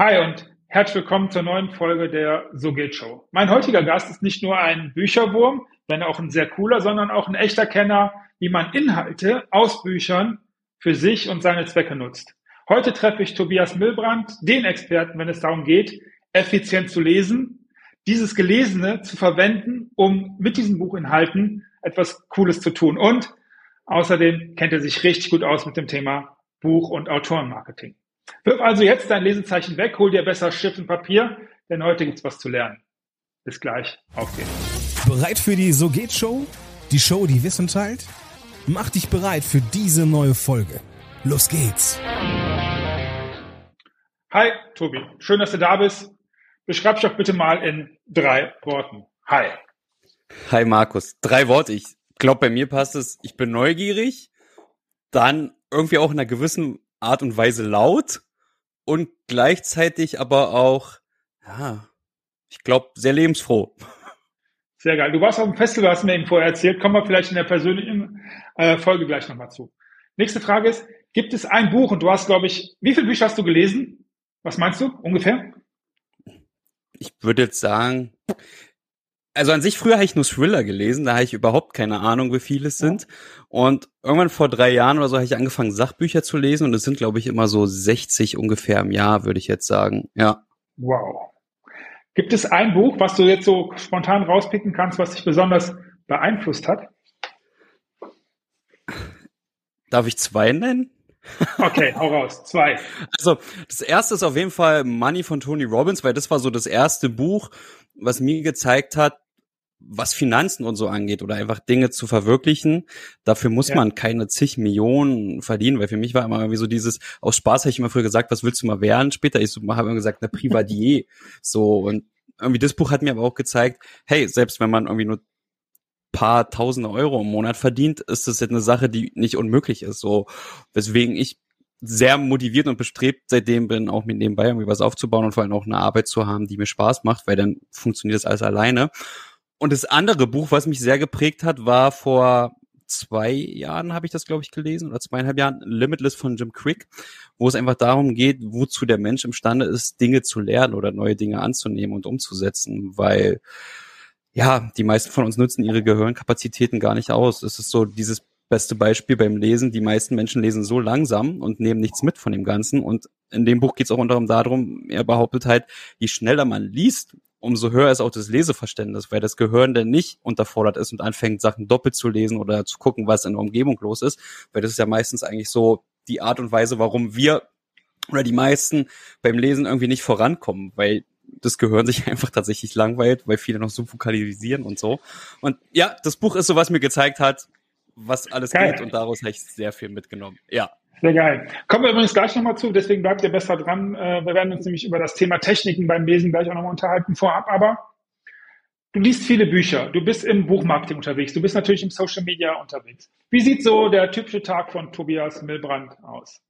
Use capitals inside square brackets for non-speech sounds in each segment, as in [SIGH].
Hi und herzlich willkommen zur neuen Folge der So geht Show. Mein heutiger Gast ist nicht nur ein Bücherwurm, wenn auch ein sehr cooler, sondern auch ein echter Kenner, wie man Inhalte aus Büchern für sich und seine Zwecke nutzt. Heute treffe ich Tobias Milbrand, den Experten, wenn es darum geht, effizient zu lesen, dieses Gelesene zu verwenden, um mit diesen Buchinhalten etwas Cooles zu tun. Und außerdem kennt er sich richtig gut aus mit dem Thema Buch- und Autorenmarketing. Wirf also jetzt dein Lesezeichen weg, hol dir besser Stift und Papier, denn heute gibt's was zu lernen. Bis gleich, auf geht's. Bereit für die So geht Show? Die Show, die Wissen teilt? Mach dich bereit für diese neue Folge. Los geht's. Hi, Tobi. Schön, dass du da bist. Beschreib dich doch bitte mal in drei Worten. Hi. Hi, Markus. Drei Worte. Ich glaube, bei mir passt es. Ich bin neugierig, dann irgendwie auch in einer gewissen Art und Weise laut und gleichzeitig aber auch, ja, ich glaube, sehr lebensfroh. Sehr geil. Du warst auf dem Festival, hast mir eben vorher erzählt. Kommen wir vielleicht in der persönlichen äh, Folge gleich nochmal zu. Nächste Frage ist, gibt es ein Buch und du hast, glaube ich, wie viele Bücher hast du gelesen? Was meinst du ungefähr? Ich würde jetzt sagen, also an sich früher habe ich nur Thriller gelesen, da habe ich überhaupt keine Ahnung, wie viele es sind. Und irgendwann vor drei Jahren oder so habe ich angefangen, Sachbücher zu lesen und es sind, glaube ich, immer so 60 ungefähr im Jahr, würde ich jetzt sagen. Ja. Wow. Gibt es ein Buch, was du jetzt so spontan rauspicken kannst, was dich besonders beeinflusst hat? Darf ich zwei nennen? Okay, hau raus. Zwei. [LAUGHS] Also, das erste ist auf jeden Fall Money von Tony Robbins, weil das war so das erste Buch, was mir gezeigt hat, was Finanzen und so angeht oder einfach Dinge zu verwirklichen, dafür muss ja. man keine zig Millionen verdienen, weil für mich war immer irgendwie so dieses, aus Spaß habe ich immer früher gesagt, was willst du mal werden? Später ich so, habe immer gesagt, eine Privatier. [LAUGHS] so und irgendwie das Buch hat mir aber auch gezeigt, hey, selbst wenn man irgendwie nur paar tausende Euro im Monat verdient, ist das jetzt eine Sache, die nicht unmöglich ist. So, weswegen ich sehr motiviert und bestrebt seitdem bin, auch mit nebenbei irgendwie was aufzubauen und vor allem auch eine Arbeit zu haben, die mir Spaß macht, weil dann funktioniert das alles alleine. Und das andere Buch, was mich sehr geprägt hat, war vor zwei Jahren habe ich das, glaube ich, gelesen, oder zweieinhalb Jahren, Limitless von Jim Crick, wo es einfach darum geht, wozu der Mensch imstande ist, Dinge zu lernen oder neue Dinge anzunehmen und umzusetzen, weil ja, die meisten von uns nutzen ihre Gehirnkapazitäten gar nicht aus. Es ist so dieses beste Beispiel beim Lesen. Die meisten Menschen lesen so langsam und nehmen nichts mit von dem Ganzen. Und in dem Buch geht es auch unter anderem darum, er behauptet halt, je schneller man liest, umso höher ist auch das Leseverständnis, weil das Gehirn dann nicht unterfordert ist und anfängt, Sachen doppelt zu lesen oder zu gucken, was in der Umgebung los ist. Weil das ist ja meistens eigentlich so die Art und Weise, warum wir oder die meisten beim Lesen irgendwie nicht vorankommen, weil das Gehirn sich [LAUGHS] einfach tatsächlich langweilt, weil viele noch so vokalisieren und so. Und ja, das Buch ist so, was mir gezeigt hat, was alles geil. geht und daraus habe ich sehr viel mitgenommen. Ja. Sehr geil. Kommen wir übrigens gleich nochmal zu, deswegen bleibt ihr besser dran. Äh, wir werden uns nämlich über das Thema Techniken beim Lesen gleich auch nochmal unterhalten vorab, aber du liest viele Bücher, du bist im Buchmarketing unterwegs, du bist natürlich im Social Media unterwegs. Wie sieht so der typische Tag von Tobias Milbrand aus?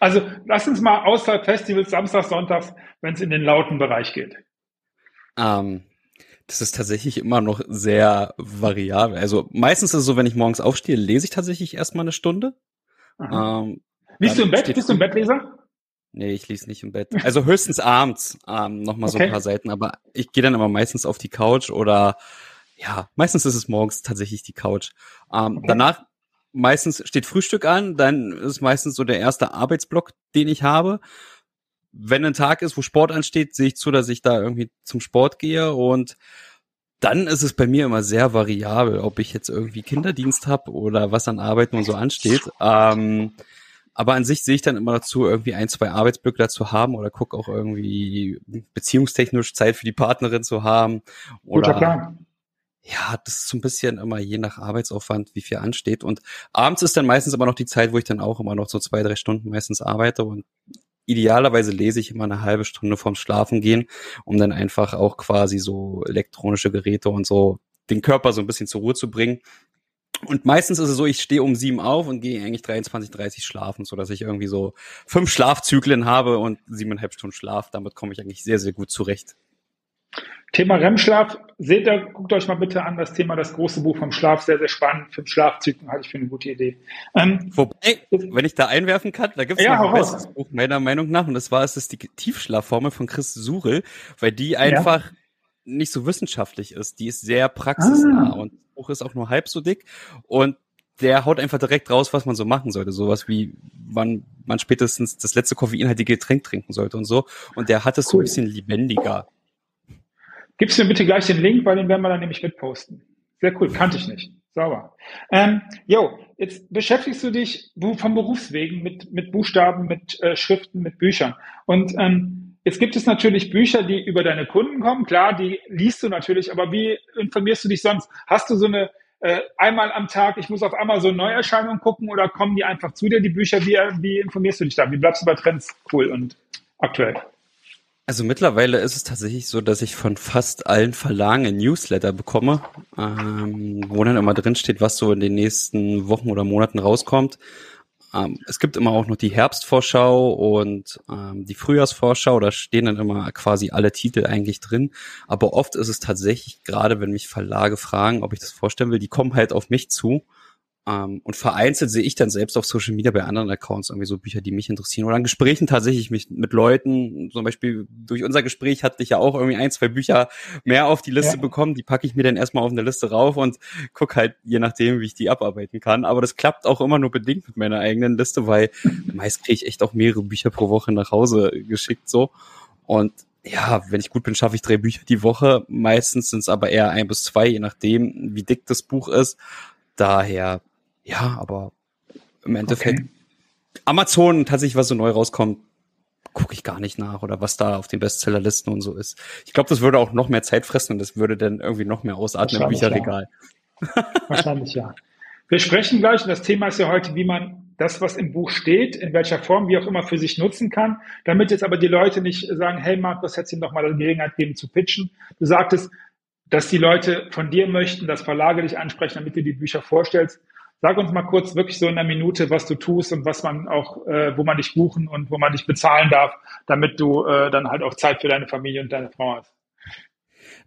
Also lass uns mal außerhalb Festivals, Samstag, Sonntags, wenn es in den lauten Bereich geht. Ähm, das ist tatsächlich immer noch sehr variabel. Also meistens ist es so, wenn ich morgens aufstehe, lese ich tatsächlich erstmal eine Stunde. Ähm, Liest du im Bett? Bist du im Bettleser? Nee, ich lese nicht im Bett. Also höchstens abends ähm, nochmal okay. so ein paar Seiten, aber ich gehe dann immer meistens auf die Couch oder ja, meistens ist es morgens tatsächlich die Couch. Ähm, okay. Danach meistens steht Frühstück an, dann ist meistens so der erste Arbeitsblock, den ich habe. Wenn ein Tag ist, wo Sport ansteht, sehe ich zu, dass ich da irgendwie zum Sport gehe und dann ist es bei mir immer sehr variabel, ob ich jetzt irgendwie Kinderdienst habe oder was an Arbeiten und so ansteht. Ähm, aber an sich sehe ich dann immer dazu, irgendwie ein, zwei Arbeitsblöcke dazu haben oder gucke auch irgendwie beziehungstechnisch Zeit für die Partnerin zu haben. Oder, Guter Plan. Ja, das ist so ein bisschen immer je nach Arbeitsaufwand, wie viel ansteht. Und abends ist dann meistens aber noch die Zeit, wo ich dann auch immer noch so zwei, drei Stunden meistens arbeite und idealerweise lese ich immer eine halbe Stunde vorm Schlafen gehen, um dann einfach auch quasi so elektronische Geräte und so den Körper so ein bisschen zur Ruhe zu bringen. Und meistens ist es so, ich stehe um sieben auf und gehe eigentlich 23, 30 schlafen, so dass ich irgendwie so fünf Schlafzyklen habe und siebeneinhalb Stunden Schlaf. Damit komme ich eigentlich sehr, sehr gut zurecht. Thema REM-Schlaf, seht ihr, guckt euch mal bitte an, das Thema, das große Buch vom Schlaf, sehr, sehr spannend. Den Schlafzyklen halte ich für eine gute Idee. Ähm, Wobei, wenn ich da einwerfen kann, da gibt es ja, noch ein besseres Buch, meiner Meinung nach, und das war es ist die Tiefschlafformel von Chris Surel, weil die einfach ja. nicht so wissenschaftlich ist. Die ist sehr praxisnah ah. und das Buch ist auch nur halb so dick und der haut einfach direkt raus, was man so machen sollte. Sowas wie, wann man spätestens das letzte koffeinhaltige Getränk trinken sollte und so. Und der hat es cool. so ein bisschen lebendiger. Gib's mir bitte gleich den Link, weil den werden wir dann nämlich mitposten. Sehr cool, kannte ich nicht. Sauber. Ähm, jo, jetzt beschäftigst du dich vom Berufswegen mit, mit Buchstaben, mit äh, Schriften, mit Büchern. Und ähm, jetzt gibt es natürlich Bücher, die über deine Kunden kommen. Klar, die liest du natürlich, aber wie informierst du dich sonst? Hast du so eine äh, einmal am Tag, ich muss auf Amazon Neuerscheinungen gucken oder kommen die einfach zu dir, die Bücher? Wie, wie informierst du dich da? Wie bleibst du bei Trends cool und aktuell? Also mittlerweile ist es tatsächlich so, dass ich von fast allen Verlagen ein Newsletter bekomme, ähm, wo dann immer drin steht, was so in den nächsten Wochen oder Monaten rauskommt. Ähm, es gibt immer auch noch die Herbstvorschau und ähm, die Frühjahrsvorschau, da stehen dann immer quasi alle Titel eigentlich drin. Aber oft ist es tatsächlich, gerade wenn mich Verlage fragen, ob ich das vorstellen will, die kommen halt auf mich zu ähm, und vereinzelt sehe ich dann selbst auf Social Media bei anderen Accounts irgendwie so Bücher, die mich interessieren. Oder an Gesprächen tatsächlich mich mit Leuten, zum Beispiel durch unser Gespräch hatte ich ja auch irgendwie ein, zwei Bücher mehr auf die Liste ja. bekommen. Die packe ich mir dann erstmal auf eine Liste rauf und guck halt je nachdem, wie ich die abarbeiten kann. Aber das klappt auch immer nur bedingt mit meiner eigenen Liste, weil meist kriege ich echt auch mehrere Bücher pro Woche nach Hause geschickt so. Und ja, wenn ich gut bin, schaffe ich drei Bücher die Woche. Meistens sind es aber eher ein bis zwei, je nachdem, wie dick das Buch ist. Daher ja, aber im Endeffekt okay. Amazon tatsächlich, was so neu rauskommt, gucke ich gar nicht nach oder was da auf den Bestsellerlisten und so ist. Ich glaube, das würde auch noch mehr Zeit fressen und das würde dann irgendwie noch mehr ausatmen im Bücherregal. Ja. [LAUGHS] Wahrscheinlich ja. Wir sprechen gleich, und das Thema ist ja heute, wie man das, was im Buch steht, in welcher Form, wie auch immer, für sich nutzen kann, damit jetzt aber die Leute nicht sagen, hey Markus, hättest ihm doch mal die Gelegenheit geben zu pitchen. Du sagtest, dass die Leute von dir möchten, dass Verlage dich ansprechen, damit du die Bücher vorstellst. Sag uns mal kurz wirklich so in einer Minute, was du tust und was man auch, äh, wo man dich buchen und wo man dich bezahlen darf, damit du äh, dann halt auch Zeit für deine Familie und deine Frau hast.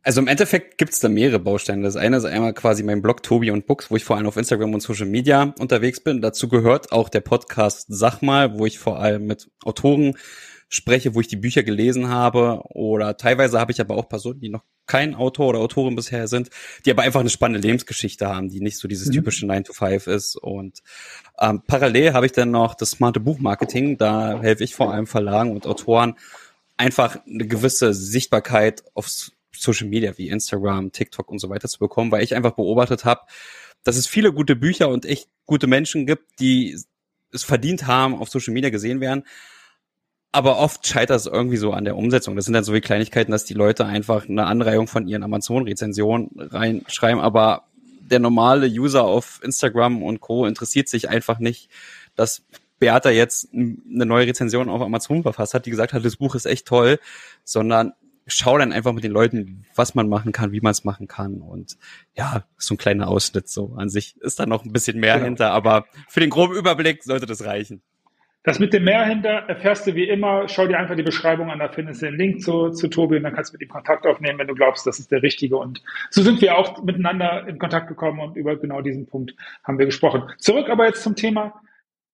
Also im Endeffekt gibt's da mehrere Bausteine. Das eine ist einmal quasi mein Blog Tobi und Books, wo ich vor allem auf Instagram und Social Media unterwegs bin. Dazu gehört auch der Podcast Sag mal, wo ich vor allem mit Autoren spreche, wo ich die Bücher gelesen habe. Oder teilweise habe ich aber auch Personen, die noch kein Autor oder Autorin bisher sind, die aber einfach eine spannende Lebensgeschichte haben, die nicht so dieses mhm. typische 9 to 5 ist. Und ähm, parallel habe ich dann noch das smarte Buchmarketing. Da helfe ich vor allem Verlagen und Autoren einfach eine gewisse Sichtbarkeit auf Social Media wie Instagram, TikTok und so weiter zu bekommen, weil ich einfach beobachtet habe, dass es viele gute Bücher und echt gute Menschen gibt, die es verdient haben, auf Social Media gesehen werden, aber oft scheitert es irgendwie so an der Umsetzung. Das sind dann so wie Kleinigkeiten, dass die Leute einfach eine Anreihung von ihren Amazon-Rezensionen reinschreiben, aber der normale User auf Instagram und Co. interessiert sich einfach nicht, dass Beata jetzt eine neue Rezension auf Amazon verfasst hat, die gesagt hat, das Buch ist echt toll, sondern schau dann einfach mit den Leuten, was man machen kann, wie man es machen kann. Und ja, so ein kleiner Ausschnitt so an sich ist da noch ein bisschen mehr genau. hinter, aber für den groben Überblick sollte das reichen. Das mit dem Meer hinter erfährst du wie immer. Schau dir einfach die Beschreibung an, da findest du den Link zu, zu Tobi und dann kannst du mit ihm Kontakt aufnehmen, wenn du glaubst, das ist der richtige. Und so sind wir auch miteinander in Kontakt gekommen und über genau diesen Punkt haben wir gesprochen. Zurück aber jetzt zum Thema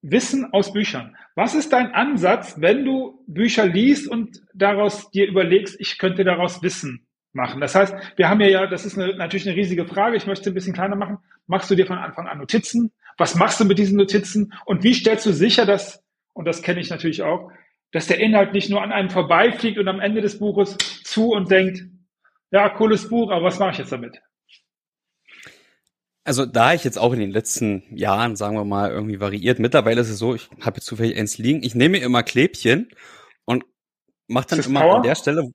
Wissen aus Büchern. Was ist dein Ansatz, wenn du Bücher liest und daraus dir überlegst, ich könnte daraus Wissen machen? Das heißt, wir haben ja, ja das ist eine, natürlich eine riesige Frage. Ich möchte ein bisschen kleiner machen. Machst du dir von Anfang an Notizen? Was machst du mit diesen Notizen? Und wie stellst du sicher, dass und das kenne ich natürlich auch, dass der Inhalt nicht nur an einem vorbeifliegt und am Ende des Buches zu und denkt, ja, cooles Buch, aber was mache ich jetzt damit? Also da ich jetzt auch in den letzten Jahren, sagen wir mal, irgendwie variiert, mittlerweile ist es so, ich habe jetzt zufällig eins liegen, ich nehme immer Klebchen und mache dann immer Power? an der Stelle,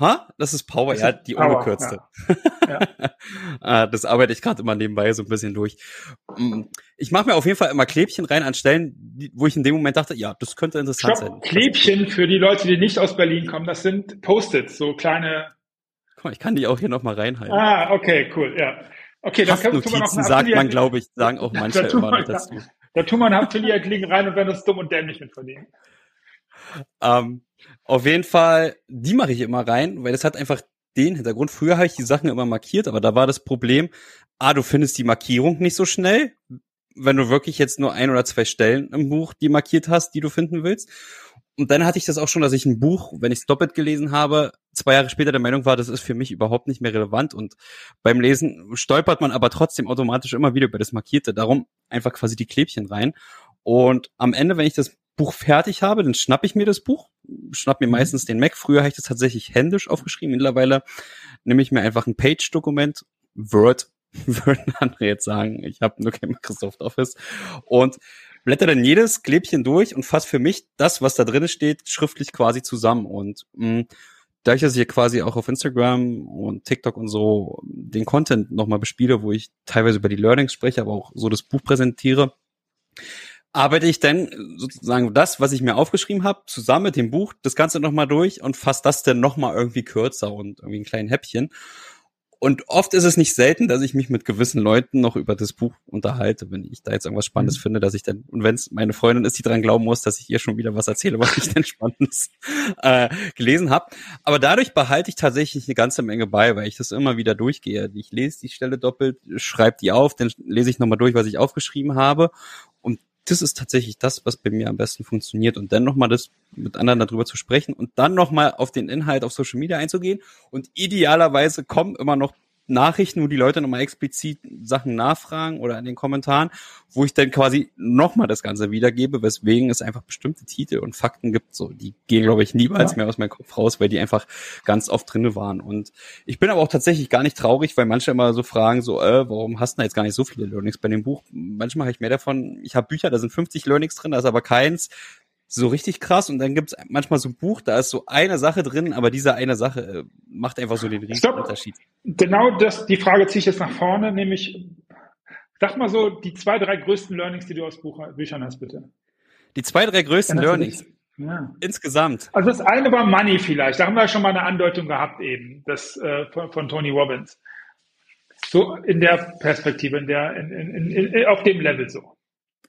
Ha? Das ist Power, das ja, die Power, ungekürzte. Ja. ja. [LAUGHS] Ah, das arbeite ich gerade immer nebenbei so ein bisschen durch. Mm, ich mache mir auf jeden Fall immer Klebchen rein an Stellen, wo ich in dem Moment dachte, ja, das könnte interessant Stopp. sein. Klebchen für die Leute, die nicht aus Berlin kommen, das sind Post-its, so kleine. Guck mal, ich kann die auch hier nochmal reinhalten. Ah, okay, cool, ja. Okay, dann können wir noch sagt man, glaube ich, sagen auch [LAUGHS] manche da immer man, dazu. Da, da tun wir einen Affiliate-Link rein und werden das dumm und dämlich mit verdienen. Ähm, auf jeden Fall, die mache ich immer rein, weil das hat einfach den Hintergrund. Früher habe ich die Sachen immer markiert, aber da war das Problem, ah, du findest die Markierung nicht so schnell, wenn du wirklich jetzt nur ein oder zwei Stellen im Buch die markiert hast, die du finden willst. Und dann hatte ich das auch schon, dass ich ein Buch, wenn ich es doppelt gelesen habe, zwei Jahre später der Meinung war, das ist für mich überhaupt nicht mehr relevant. Und beim Lesen stolpert man aber trotzdem automatisch immer wieder über das Markierte. Darum einfach quasi die Klebchen rein. Und am Ende, wenn ich das Buch fertig habe, dann schnapp ich mir das Buch, schnapp mir meistens den Mac. Früher habe ich das tatsächlich händisch aufgeschrieben. Mittlerweile nehme ich mir einfach ein Page-Dokument, Word, [LAUGHS] würden andere jetzt sagen. Ich habe nur kein Microsoft Office. Und blätter dann jedes Klebchen durch und fasse für mich das, was da drin steht, schriftlich quasi zusammen. Und mh, mm, da ich das hier quasi auch auf Instagram und TikTok und so den Content nochmal bespiele, wo ich teilweise über die Learnings spreche, aber auch so das Buch präsentiere, arbeite ich dann sozusagen das, was ich mir aufgeschrieben habe, zusammen mit dem Buch, das Ganze nochmal durch und fasse das dann nochmal irgendwie kürzer und irgendwie ein kleinen Häppchen. Und oft ist es nicht selten, dass ich mich mit gewissen Leuten noch über das Buch unterhalte, wenn ich da jetzt irgendwas Spannendes mhm. finde, dass ich dann, und wenn es meine Freundin ist, die dran glauben muss, dass ich ihr schon wieder was erzähle, was ich [LAUGHS] denn Spannendes äh, gelesen habe. Aber dadurch behalte ich tatsächlich eine ganze Menge bei, weil ich das immer wieder durchgehe. Ich lese die Stelle doppelt, schreibe die auf, dann lese ich nochmal durch, was ich aufgeschrieben habe. Und das ist tatsächlich das, was bei mir am besten funktioniert. Und dann nochmal das mit anderen darüber zu sprechen und dann nochmal auf den Inhalt auf Social Media einzugehen. Und idealerweise kommen immer noch Nachrichten, wo die Leute nochmal explizit Sachen nachfragen oder in den Kommentaren, wo ich dann quasi nochmal das Ganze wiedergebe, weswegen es einfach bestimmte Titel und Fakten gibt, so, die gehen, glaube ich, niemals ja. mehr aus meinem Kopf raus, weil die einfach ganz oft drinne waren. Und ich bin aber auch tatsächlich gar nicht traurig, weil manche immer so fragen, so, äh, warum hast du da jetzt gar nicht so viele Learnings bei dem Buch? Manchmal habe ich mehr davon, ich habe Bücher, da sind 50 Learnings drin, da ist aber keins, so richtig krass und dann gibt's manchmal so ein Buch, da ist so eine Sache drin, aber diese eine Sache äh, macht einfach so den riesigen Unterschied. Genau das, die Frage ziehe ich jetzt nach vorne, nämlich, sag mal so, die zwei, drei größten Learnings, die du aus Buch, Büchern hast, bitte. Die zwei, drei größten Learnings. Ja. Insgesamt. Also das eine war Money vielleicht, da haben wir schon mal eine Andeutung gehabt eben, das äh, von, von Tony Robbins. So in der Perspektive, in der, in, in, in, auf dem Level so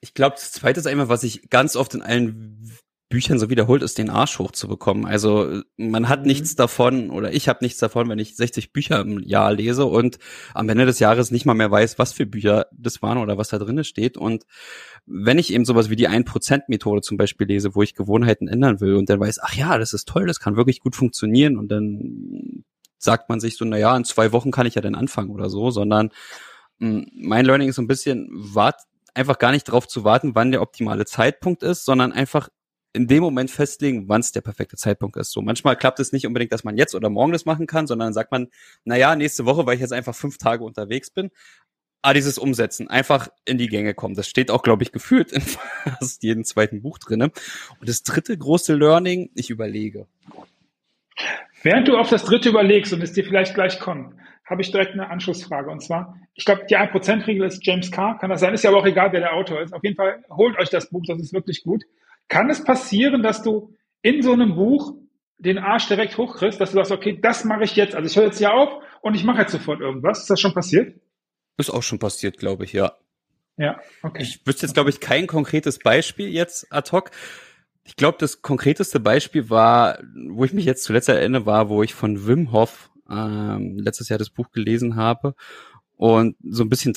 ich glaube, das zweite ist einmal, was ich ganz oft in allen Büchern so wiederholt, ist den Arsch hochzubekommen. Also man hat mhm. nichts davon oder ich habe nichts davon, wenn ich 60 Bücher im Jahr lese und am Ende des Jahres nicht mal mehr weiß, was für Bücher das waren oder was da drin steht. Und wenn ich eben sowas wie die 1%-Methode zum Beispiel lese, wo ich Gewohnheiten ändern will und dann weiß, ach ja, das ist toll, das kann wirklich gut funktionieren und dann sagt man sich so, na ja, in zwei Wochen kann ich ja dann anfangen oder so, sondern hm, mein Learning ist so ein bisschen, wart einfach gar nicht darauf zu warten, wann der optimale Zeitpunkt ist, sondern einfach in dem Moment festlegen, wann es der perfekte Zeitpunkt ist. So manchmal klappt es nicht unbedingt, dass man jetzt oder morgen das machen kann, sondern dann sagt man, na ja, nächste Woche, weil ich jetzt einfach fünf Tage unterwegs bin. Ah, dieses Umsetzen, einfach in die Gänge kommen. Das steht auch, glaube ich, gefühlt in [LAUGHS] fast jedem zweiten Buch drinne. Und das dritte große Learning, ich überlege. Während du auf das dritte überlegst und es dir vielleicht gleich kommt, habe ich direkt eine Anschlussfrage. Und zwar, ich glaube, die 1%-Regel ist James Carr. Kann das sein? Ist ja aber auch egal, wer der Autor ist. Auf jeden Fall holt euch das Buch, das ist wirklich gut. Kann es passieren, dass du in so einem Buch den Arsch direkt hochkriegst, dass du sagst, okay, das mache ich jetzt. Also ich höre jetzt hier auf und ich mache jetzt sofort irgendwas. Ist das schon passiert? Ist auch schon passiert, glaube ich, ja. Ja, okay. Ich wüsste jetzt, glaube ich, kein konkretes Beispiel jetzt ad hoc. Ich glaube, das konkreteste Beispiel war, wo ich mich jetzt zuletzt erinnere, war, wo ich von Wim Hof ähm, letztes Jahr das Buch gelesen habe und so ein bisschen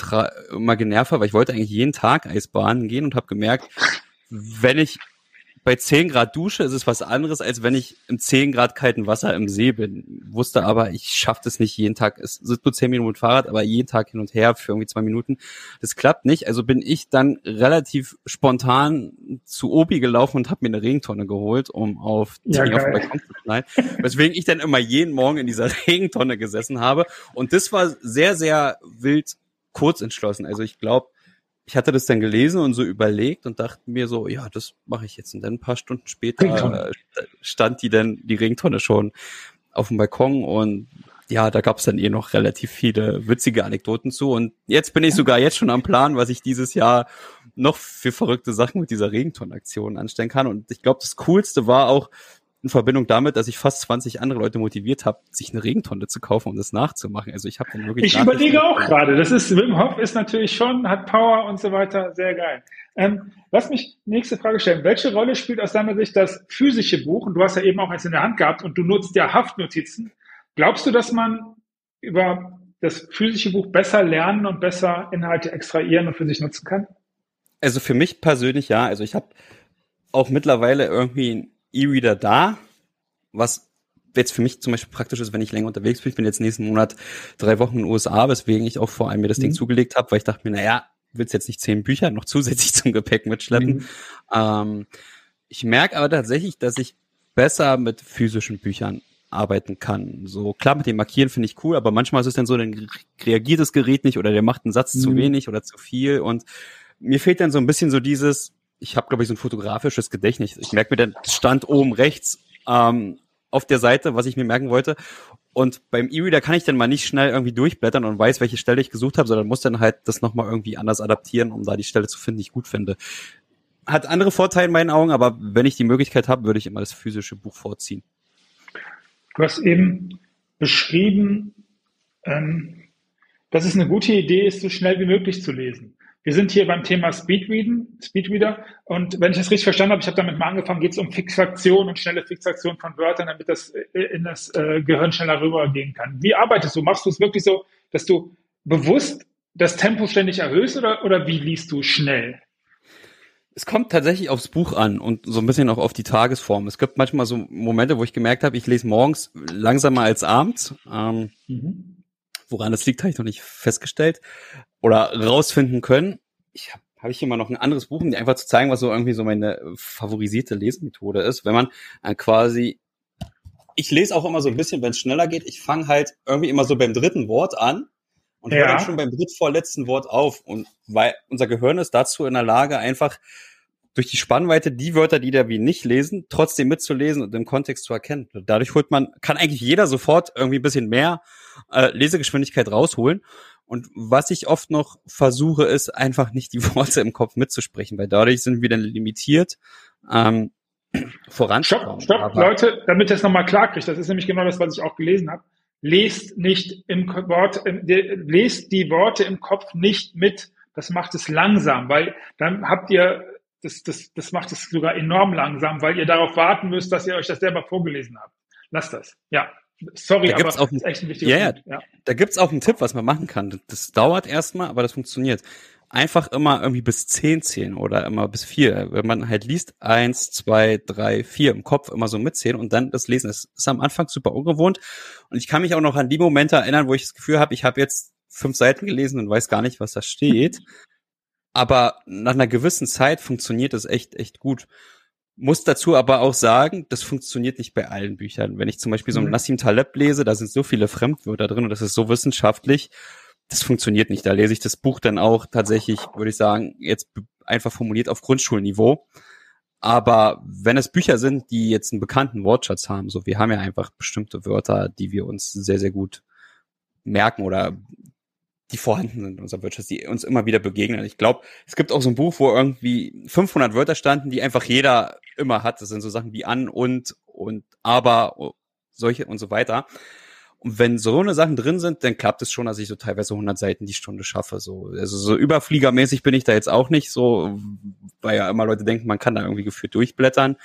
genervt war, weil ich wollte eigentlich jeden Tag Eisbahnen gehen und habe gemerkt, wenn ich bei 10 Grad Dusche ist es was anderes, als wenn ich im 10 Grad kalten Wasser im See bin. Wusste aber, ich schaffe das nicht jeden Tag. Es sind nur 10 Minuten Fahrrad, aber jeden Tag hin und her für irgendwie zwei Minuten. Das klappt nicht. Also bin ich dann relativ spontan zu Obi gelaufen und habe mir eine Regentonne geholt, um auf, ja, auf den Balkon zu knallen. Weswegen ich dann immer jeden Morgen in dieser [LAUGHS] Regentonne gesessen habe. Und das war sehr, sehr wild kurz entschlossen. Also ich glaube, ich hatte das dann gelesen und so überlegt und dachte mir so, ja, das mache ich jetzt. Und dann ein paar Stunden später äh, stand die dann, die Ringtonne schon auf dem Balkon und ja, da gab es dann eh noch relativ viele witzige Anekdoten zu. Und jetzt bin ich sogar jetzt schon am Plan, was ich dieses Jahr noch für verrückte Sachen mit dieser Regentonnenaktion anstellen kann. Und ich glaube, das Coolste war auch, in Verbindung damit, dass ich fast 20 andere Leute motiviert habe, sich eine Regentonne zu kaufen und das nachzumachen. Also ich habe dann wirklich. Ich überlege auch gerade. Das ist Wim Hof ist natürlich schon hat Power und so weiter. Sehr geil. Ähm, lass mich nächste Frage stellen. Welche Rolle spielt aus deiner Sicht das physische Buch? Und du hast ja eben auch eins in der Hand gehabt und du nutzt ja Haftnotizen. Glaubst du, dass man über das physische Buch besser lernen und besser Inhalte extrahieren und für sich nutzen kann? Also für mich persönlich ja. Also ich habe auch mittlerweile irgendwie E-Reader da, was jetzt für mich zum Beispiel praktisch ist, wenn ich länger unterwegs bin. Ich bin jetzt nächsten Monat drei Wochen in den USA, weswegen ich auch vor allem mir das mhm. Ding zugelegt habe, weil ich dachte mir, naja, willst jetzt nicht zehn Bücher noch [LAUGHS] zusätzlich zum Gepäck mitschleppen. Mhm. Ähm, ich merke aber tatsächlich, dass ich besser mit physischen Büchern arbeiten kann. So klar mit dem Markieren finde ich cool, aber manchmal ist es dann so, dann reagiert das Gerät nicht oder der macht einen Satz mhm. zu wenig oder zu viel und mir fehlt dann so ein bisschen so dieses, ich habe glaube ich so ein fotografisches Gedächtnis. Ich merke mir dann Stand oben rechts ähm, auf der Seite, was ich mir merken wollte. Und beim E-Reader kann ich dann mal nicht schnell irgendwie durchblättern und weiß, welche Stelle ich gesucht habe, sondern muss dann halt das nochmal irgendwie anders adaptieren, um da die Stelle zu finden, die ich gut finde. Hat andere Vorteile in meinen Augen, aber wenn ich die Möglichkeit habe, würde ich immer das physische Buch vorziehen. Du hast eben beschrieben, ähm, dass es eine gute Idee ist, so schnell wie möglich zu lesen. Wir sind hier beim Thema Speedreaden, Speedreader. Und wenn ich das richtig verstanden habe, ich habe damit mal angefangen, geht es um Fixation und schnelle Fixation von Wörtern, damit das äh, in das äh, Gehirn schneller rübergehen kann. Wie arbeitest du? Machst du es wirklich so, dass du bewusst das Tempo ständig erhöhst oder, oder wie liest du schnell? Es kommt tatsächlich aufs Buch an und so ein bisschen auch auf die Tagesform. Es gibt manchmal so Momente, wo ich gemerkt habe, ich lese morgens langsamer als abends. Ähm, mhm. Woran das liegt, habe ich noch nicht festgestellt oder rausfinden können. Ich habe hab ich immer noch ein anderes Buch, um dir einfach zu zeigen, was so irgendwie so meine favorisierte Lesemethode ist. Wenn man äh, quasi, ich lese auch immer so ein bisschen, wenn es schneller geht, ich fange halt irgendwie immer so beim dritten Wort an und ja. höre dann schon beim drittvorletzten Wort auf. Und weil unser Gehirn ist dazu in der Lage, einfach durch die Spannweite die Wörter, die da wie nicht lesen, trotzdem mitzulesen und im Kontext zu erkennen. Dadurch holt man, kann eigentlich jeder sofort irgendwie ein bisschen mehr äh, Lesegeschwindigkeit rausholen. Und was ich oft noch versuche, ist einfach nicht die [LAUGHS] Worte im Kopf mitzusprechen, weil dadurch sind wir dann limitiert. Ähm, [CLEARS THROAT] voranzukommen. Stopp, stopp, Leute, damit ihr es nochmal klar kriegt, das ist nämlich genau das, was ich auch gelesen habe. Lest nicht im Wort, lest die Worte im Kopf nicht mit. Das macht es langsam, weil dann habt ihr, das, das, das macht es sogar enorm langsam, weil ihr darauf warten müsst, dass ihr euch das selber vorgelesen habt. Lasst das. Ja. Sorry, da gibt's aber auch ein, ist echt ein wichtiger yeah, Punkt. Ja. Da gibt's auch einen Tipp, was man machen kann. Das dauert erstmal, aber das funktioniert. Einfach immer irgendwie bis zehn zählen oder immer bis vier. Wenn man halt liest, eins, zwei, drei, vier im Kopf immer so mitzählen und dann das Lesen. Das ist am Anfang super ungewohnt. Und ich kann mich auch noch an die Momente erinnern, wo ich das Gefühl habe, ich habe jetzt fünf Seiten gelesen und weiß gar nicht, was da steht. aber nach einer gewissen Zeit funktioniert das echt, echt gut. Muss dazu aber auch sagen, das funktioniert nicht bei allen Büchern. Wenn ich zum Beispiel so ein mhm. Nassim Taleb lese, da sind so viele Fremdwörter drin und das ist so wissenschaftlich, das funktioniert nicht. Da lese ich das Buch dann auch tatsächlich, würde ich sagen, jetzt einfach formuliert auf Grundschulniveau. Aber wenn es Bücher sind, die jetzt einen bekannten Wortschatz haben, so wir haben ja einfach bestimmte Wörter, die wir uns sehr, sehr gut merken oder die vorhanden sind in unserer Wirtschaft, die uns immer wieder begegnen. Ich glaube, es gibt auch so ein Buch, wo irgendwie 500 Wörter standen, die einfach jeder immer hat. Das sind so Sachen wie an und und aber solche und so weiter. Und wenn so eine Sachen drin sind, dann klappt es schon, dass ich so teilweise 100 Seiten die Stunde schaffe. So, also so überfliegermäßig bin ich da jetzt auch nicht so, weil ja immer Leute denken, man kann da irgendwie gefühlt durchblättern.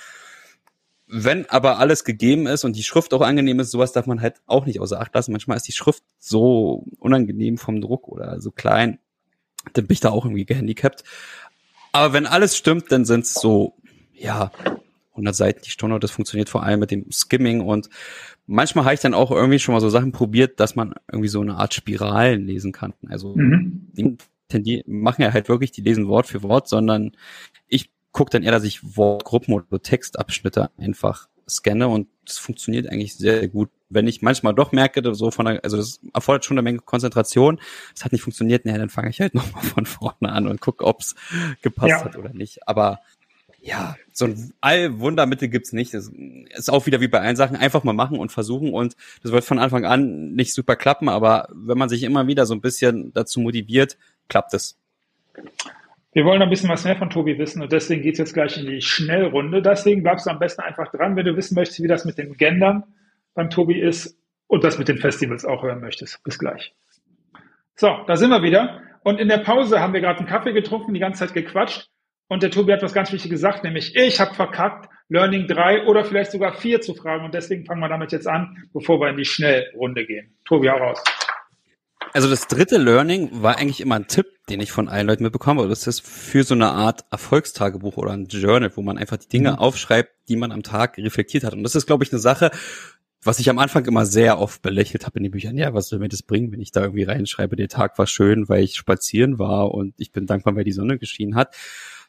Wenn aber alles gegeben ist und die Schrift auch angenehm ist, sowas darf man halt auch nicht außer Acht lassen. Manchmal ist die Schrift so unangenehm vom Druck oder so klein, dann bin ich da auch irgendwie gehandicapt. Aber wenn alles stimmt, dann sind es so, ja, 100 Seiten die Stunde. Das funktioniert vor allem mit dem Skimming und manchmal habe ich dann auch irgendwie schon mal so Sachen probiert, dass man irgendwie so eine Art Spiralen lesen kann. Also mhm. die machen ja halt wirklich, die lesen Wort für Wort, sondern ich gucke dann eher, dass ich Wortgruppen oder Textabschnitte einfach scanne und das funktioniert eigentlich sehr gut. Wenn ich manchmal doch merke, so von der, also das erfordert schon eine Menge Konzentration, es hat nicht funktioniert, naja, dann fange ich halt [LAUGHS] nochmal von vorne an und gucke, ob es gepasst ja. hat oder nicht. Aber ja, so ein Allwundermittel gibt's nicht. Das ist auch wieder wie bei allen Sachen, einfach mal machen und versuchen und das wird von Anfang an nicht super klappen, aber wenn man sich immer wieder so ein bisschen dazu motiviert, klappt es. Wir wollen ein bisschen was mehr von Tobi wissen und deswegen geht's jetzt gleich in die Schnellrunde. Deswegen bleibst du am besten einfach dran, wenn du wissen möchtest, wie das mit den Gendern beim Tobi ist und das mit den Festivals auch hören möchtest. Bis gleich. So, da sind wir wieder. Und in der Pause haben wir gerade einen Kaffee getrunken, die ganze Zeit gequatscht. Und der Tobi hat was ganz Wichtiges gesagt, nämlich ich habe verkackt, Learning 3 oder vielleicht sogar 4 zu fragen. Und deswegen fangen wir damit jetzt an, bevor wir in die Schnellrunde gehen. Tobi, auch raus. Also das dritte Learning war eigentlich immer ein Tipp, den ich von allen Leuten mitbekomme. Das ist für so eine Art Erfolgstagebuch oder ein Journal, wo man einfach die Dinge mhm. aufschreibt, die man am Tag reflektiert hat. Und das ist, glaube ich, eine Sache, was ich am Anfang immer sehr oft belächelt habe in den Büchern. Ja, was soll mir das bringen, wenn ich da irgendwie reinschreibe, der Tag war schön, weil ich spazieren war und ich bin dankbar, weil die Sonne geschienen hat.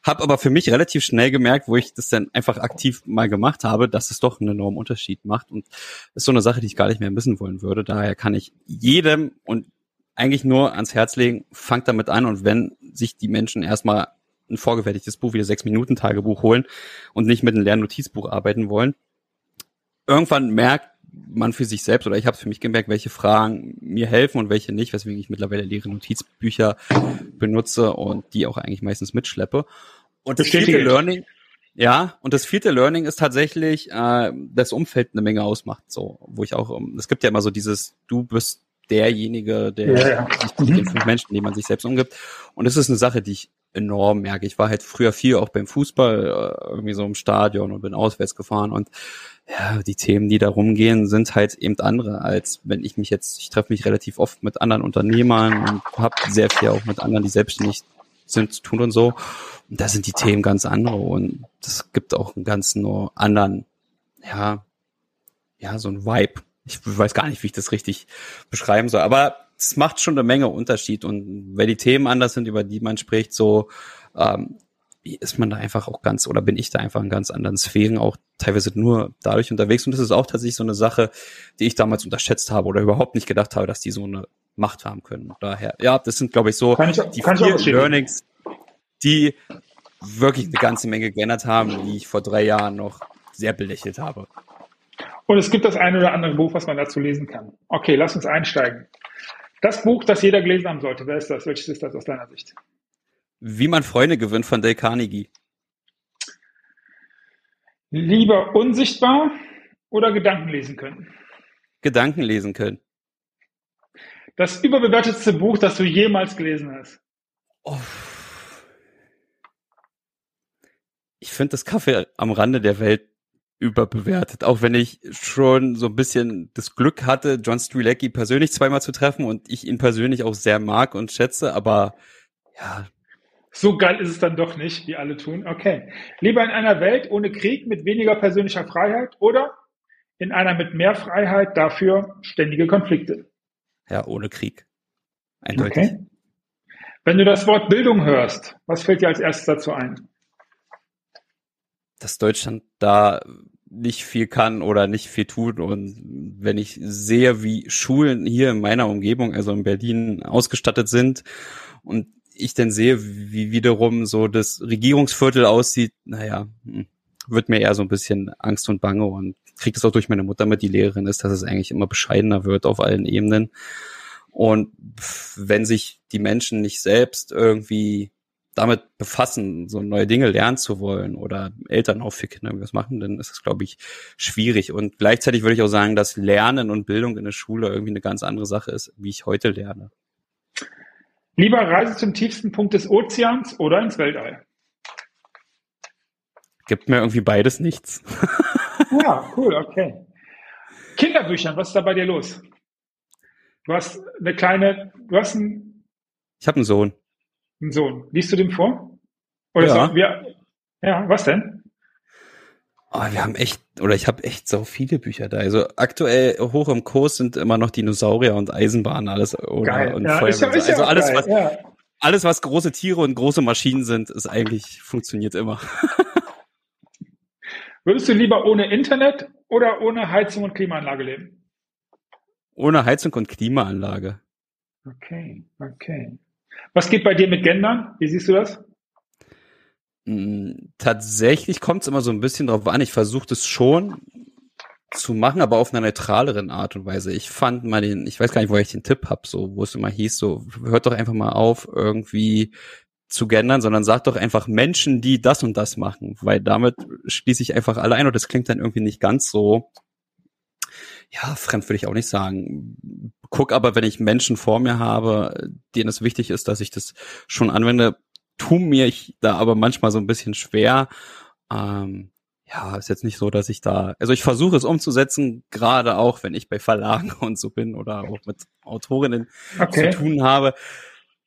Hab aber für mich relativ schnell gemerkt, wo ich das dann einfach aktiv mal gemacht habe, dass es doch einen enormen Unterschied macht. Und ist so eine Sache, die ich gar nicht mehr missen wollen würde. Daher kann ich jedem und eigentlich nur ans Herz legen, fangt damit an und wenn sich die Menschen erstmal ein vorgefertigtes Buch wie das Sechs-Minuten-Tagebuch holen und nicht mit einem leeren Notizbuch arbeiten wollen, irgendwann merkt man für sich selbst oder ich habe es für mich gemerkt, welche Fragen mir helfen und welche nicht, weswegen ich mittlerweile leere Notizbücher benutze und die auch eigentlich meistens mitschleppe. Und das vierte Learning, ja, und das vierte Learning ist tatsächlich, äh, das Umfeld eine Menge ausmacht. So, wo ich auch, ähm, es gibt ja immer so dieses, du bist derjenige, der ja, ja. sich mit den fünf Menschen, die man sich selbst umgibt. Und das ist eine Sache, die ich enorm merke. Ich war halt früher viel auch beim Fußball, äh, irgendwie so im Stadion und bin auswärts gefahren und ja, die Themen, die da rumgehen, sind halt eben andere, als wenn ich mich jetzt, ich treffe mich relativ oft mit anderen Unternehmern und habe sehr viel auch mit anderen, die selbstständig sind, zu tun und so. Und da sind die Themen ganz andere und das gibt auch einen ganz nur anderen, ja, ja, so ein Vibe ich weiß gar nicht, wie ich das richtig beschreiben soll, aber es macht schon eine Menge Unterschied und wenn die Themen anders sind, über die man spricht, so ähm, ist man da einfach auch ganz oder bin ich da einfach in ganz anderen Sphären auch teilweise nur dadurch unterwegs und das ist auch tatsächlich so eine Sache, die ich damals unterschätzt habe oder überhaupt nicht gedacht habe, dass die so eine Macht haben können. Daher, ja, das sind glaube ich so ich, die vier Learnings, die wirklich eine ganze Menge geändert haben, die ich vor drei Jahren noch sehr belächelt habe. Und es gibt das eine oder andere Buch, was man dazu lesen kann. Okay, lass uns einsteigen. Das Buch, das jeder gelesen haben sollte, wer ist das? Welches ist das aus deiner Sicht? Wie man Freunde gewinnt von Dale Carnegie. Lieber unsichtbar oder Gedanken lesen können? Gedanken lesen können. Das überbewertetste Buch, das du jemals gelesen hast. Oh. Ich finde das Kaffee am Rande der Welt überbewertet. Auch wenn ich schon so ein bisschen das Glück hatte, John Strilecki persönlich zweimal zu treffen und ich ihn persönlich auch sehr mag und schätze, aber ja. So geil ist es dann doch nicht, wie alle tun. Okay. Lieber in einer Welt ohne Krieg mit weniger persönlicher Freiheit oder in einer mit mehr Freiheit, dafür ständige Konflikte? Ja, ohne Krieg. Eindeutig. Okay. Wenn du das Wort Bildung hörst, was fällt dir als erstes dazu ein? Dass Deutschland da nicht viel kann oder nicht viel tut. Und wenn ich sehe, wie Schulen hier in meiner Umgebung, also in Berlin, ausgestattet sind und ich dann sehe, wie wiederum so das Regierungsviertel aussieht, naja, hm, wird mir eher so ein bisschen Angst und Bange und kriege es auch durch meine Mutter mit, die Lehrerin ist, dass es eigentlich immer bescheidener wird auf allen Ebenen. Und wenn sich die Menschen nicht selbst irgendwie damit befassen, so neue Dinge lernen zu wollen oder Eltern auch für Kinder was machen, dann ist es, glaube ich, schwierig. Und gleichzeitig würde ich auch sagen, dass Lernen und Bildung in der Schule irgendwie eine ganz andere Sache ist, wie ich heute lerne. Lieber Reise zum tiefsten Punkt des Ozeans oder ins Weltall? Gibt mir irgendwie beides nichts. [LAUGHS] ja, cool, okay. Kinderbüchern, was ist da bei dir los? Du hast eine kleine, du hast einen. Ich habe einen Sohn. Sohn. Liest du dem vor? Oder ja. So, wir, ja, was denn? Oh, wir haben echt, oder ich habe echt so viele Bücher da. Also aktuell hoch im Kurs sind immer noch Dinosaurier und Eisenbahnen, alles oder geil. und ja, Feuerwehr. Ist ja, ist also alles, geil. was, ja. alles, was große Tiere und große Maschinen sind, ist eigentlich, funktioniert immer. [LAUGHS] Würdest du lieber ohne Internet oder ohne Heizung und Klimaanlage leben? Ohne Heizung und Klimaanlage. Okay, okay. Was geht bei dir mit Gendern? Wie siehst du das? Mm, tatsächlich kommt es immer so ein bisschen drauf an. Ich versuche das schon zu machen, aber auf einer neutraleren Art und Weise. Ich fand mal den, ich weiß gar nicht, wo ich den Tipp hab, so, wo es immer hieß, so, hört doch einfach mal auf, irgendwie zu gendern, sondern sagt doch einfach Menschen, die das und das machen, weil damit schließe ich einfach alle ein und das klingt dann irgendwie nicht ganz so ja, fremd würde ich auch nicht sagen. Guck aber, wenn ich Menschen vor mir habe, denen es wichtig ist, dass ich das schon anwende, tu mir ich da aber manchmal so ein bisschen schwer. Ähm, ja, ist jetzt nicht so, dass ich da, also ich versuche es umzusetzen, gerade auch, wenn ich bei Verlagen [LAUGHS] und so bin oder auch mit Autorinnen okay. zu tun habe.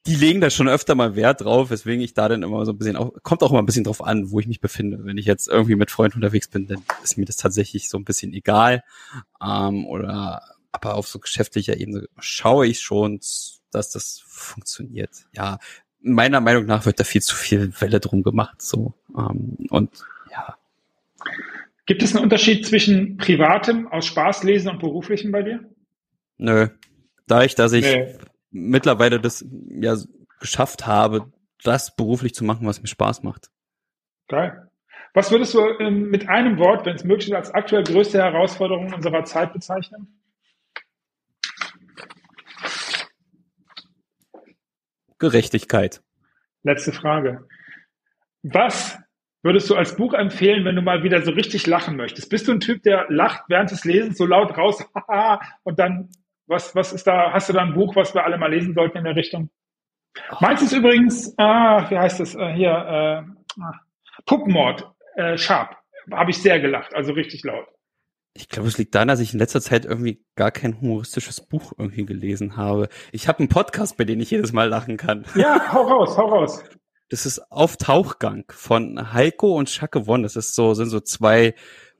Die legen da schon öfter mal Wert drauf, weswegen ich da dann immer so ein bisschen auch, kommt auch immer ein bisschen drauf an, wo ich mich befinde. Wenn ich jetzt irgendwie mit Freunden unterwegs bin, dann ist mir das tatsächlich so ein bisschen egal. Ähm, oder aber auf so geschäftlicher Ebene schaue ich schon, dass das funktioniert. Ja, meiner Meinung nach wird da viel zu viel Welle drum gemacht. So ähm, und ja. Gibt es einen Unterschied zwischen privatem aus Spaß lesen und beruflichem bei dir? Nö. Da ich, dass ich nee. Mittlerweile das ja geschafft habe, das beruflich zu machen, was mir Spaß macht. Geil. Was würdest du ähm, mit einem Wort, wenn es möglich ist, als aktuell größte Herausforderung unserer Zeit bezeichnen? Gerechtigkeit. Letzte Frage. Was würdest du als Buch empfehlen, wenn du mal wieder so richtig lachen möchtest? Bist du ein Typ, der lacht während des Lesens so laut raus [LAUGHS] und dann, was, was ist da, hast du da ein Buch, was wir alle mal lesen sollten in der Richtung? Meins ist übrigens, ah, wie heißt das äh, hier, äh, ah, Puppenmord, äh, Sharp. Habe ich sehr gelacht, also richtig laut. Ich glaube, es liegt daran, dass ich in letzter Zeit irgendwie gar kein humoristisches Buch irgendwie gelesen habe. Ich habe einen Podcast, bei dem ich jedes Mal lachen kann. [LAUGHS] Ja, hau raus, hau raus. Das ist Auf Tauchgang von Heiko und Schacke Won. Das ist so, sind so zwei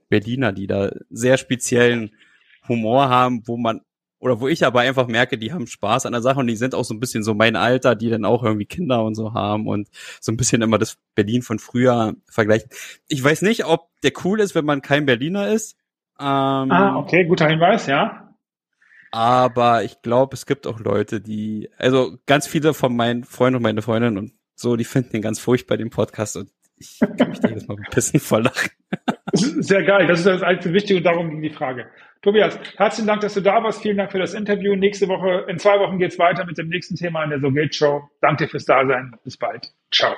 Berliner, die da sehr speziellen Humor haben, wo man, oder wo ich aber einfach merke, die haben Spaß an der Sache und die sind auch so ein bisschen so mein Alter, die dann auch irgendwie Kinder und so haben und so ein bisschen immer das Berlin von früher vergleichen. Ich weiß nicht, ob der cool ist, wenn man kein Berliner ist ähm, ah, okay, guter Hinweis, ja. Aber ich glaube, es gibt auch Leute, die, also ganz viele von meinen Freunden und meine Freundinnen und so, die finden den ganz furchtbar, den Podcast und ich kann mich da jedes Mal pissen vor Lachen. Sehr geil, das ist das einzige Wichtige und darum ging die Frage. Tobias, herzlichen Dank, dass du da warst. Vielen Dank für das Interview. Nächste Woche, in zwei Wochen geht's weiter mit dem nächsten Thema in der So Geht Show. Danke dir fürs Dasein. Bis bald. Ciao.